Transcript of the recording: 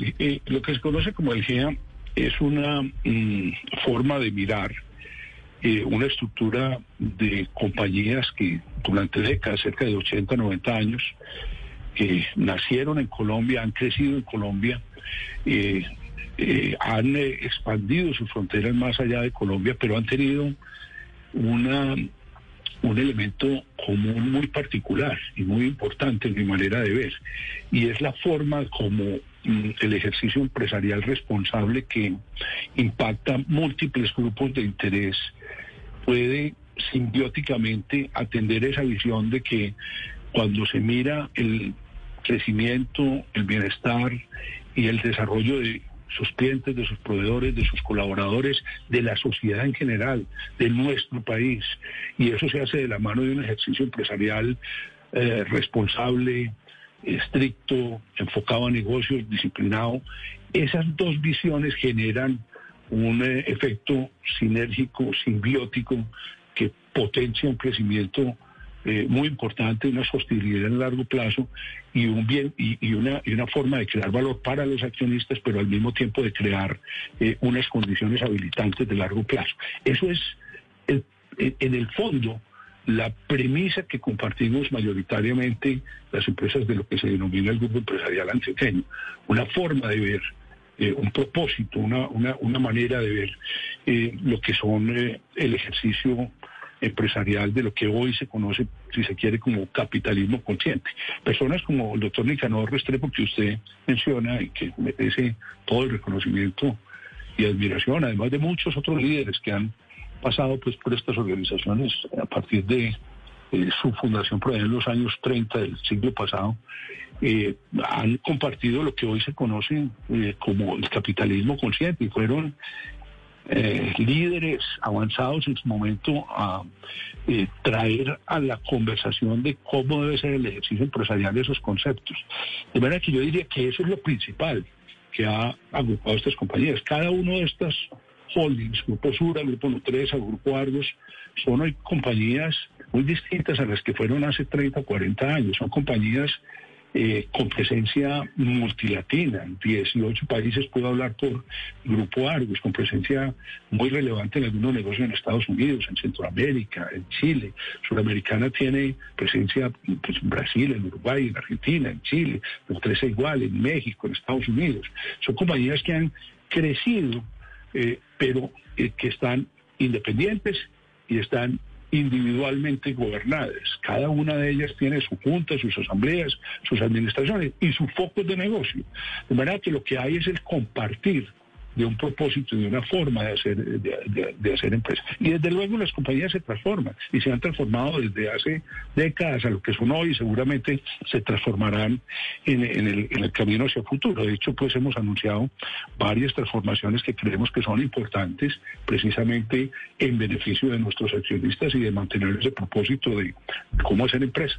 Eh, lo que se conoce como el GEA es una mm, forma de mirar eh, una estructura de compañías que durante décadas, cerca de 80, 90 años, nacieron en Colombia, han crecido en Colombia, eh, han expandido sus fronteras más allá de Colombia, pero han tenido una un elemento común muy particular y muy importante en mi manera de ver, y es la forma como el ejercicio empresarial responsable que impacta múltiples grupos de interés puede simbióticamente atender esa visión de que cuando se mira el crecimiento, el bienestar y el desarrollo de sus clientes, de sus proveedores, de sus colaboradores, de la sociedad en general, de nuestro país. Y eso se hace de la mano de un ejercicio empresarial eh, responsable, estricto, enfocado a negocios, disciplinado. Esas dos visiones generan un eh, efecto sinérgico, simbiótico, que potencia un crecimiento eh, muy importante, una sostenibilidad en largo plazo y un bien y, una, y una forma de crear valor para los accionistas, pero al mismo tiempo de crear eh, unas condiciones habilitantes de largo plazo. Eso es, en el fondo, la premisa que compartimos mayoritariamente las empresas de lo que se denomina el grupo empresarial antioqueño, una forma de ver eh, un propósito, una, una, una, manera de ver lo que son el ejercicio empresarial de lo que hoy se conoce, si se quiere, como capitalismo consciente. Personas como el doctor Nicanor Restrepo, que usted menciona y que merece todo el reconocimiento y admiración, además de muchos otros líderes que han pasado pues por estas organizaciones a partir de eh, su fundación por en los años 30 del siglo pasado, eh, han compartido lo que hoy se conoce eh, como el capitalismo consciente y fueron líderes avanzados en su momento a traer a la conversación de cómo debe ser el ejercicio empresarial de esos conceptos. De manera que yo diría que eso es lo principal que ha agrupado estas compañías. Cada uno de estas holdings, Grupo Sura, Grupo Nutresa, Grupo Argos, son hoy compañías muy distintas a las que fueron hace 30 o 40 años. Son compañías eh, con presencia multilatina. En 18 países puedo hablar por Grupo Argos, con presencia muy relevante en algunos negocios en Estados Unidos, en Centroamérica, en Chile. Sudamericana tiene presencia pues, en Brasil, en Uruguay, en Argentina, en Chile, los tres igual, en México, en Estados Unidos. Son compañías que han crecido, eh, pero eh, que están independientes y están individualmente gobernadas. Cada una de ellas tiene su junta, sus asambleas, sus administraciones y sus focos de negocio. De manera que lo que hay es el compartir de un propósito, de una forma de hacer, de, hacer empresa. Y desde luego las compañías se transforman y se han transformado desde hace décadas a lo que son hoy seguramente se transformarán en el camino hacia el futuro. De hecho, pues hemos anunciado varias transformaciones que creemos que son importantes precisamente en beneficio de nuestros accionistas y de mantener ese propósito de cómo hacer empresa.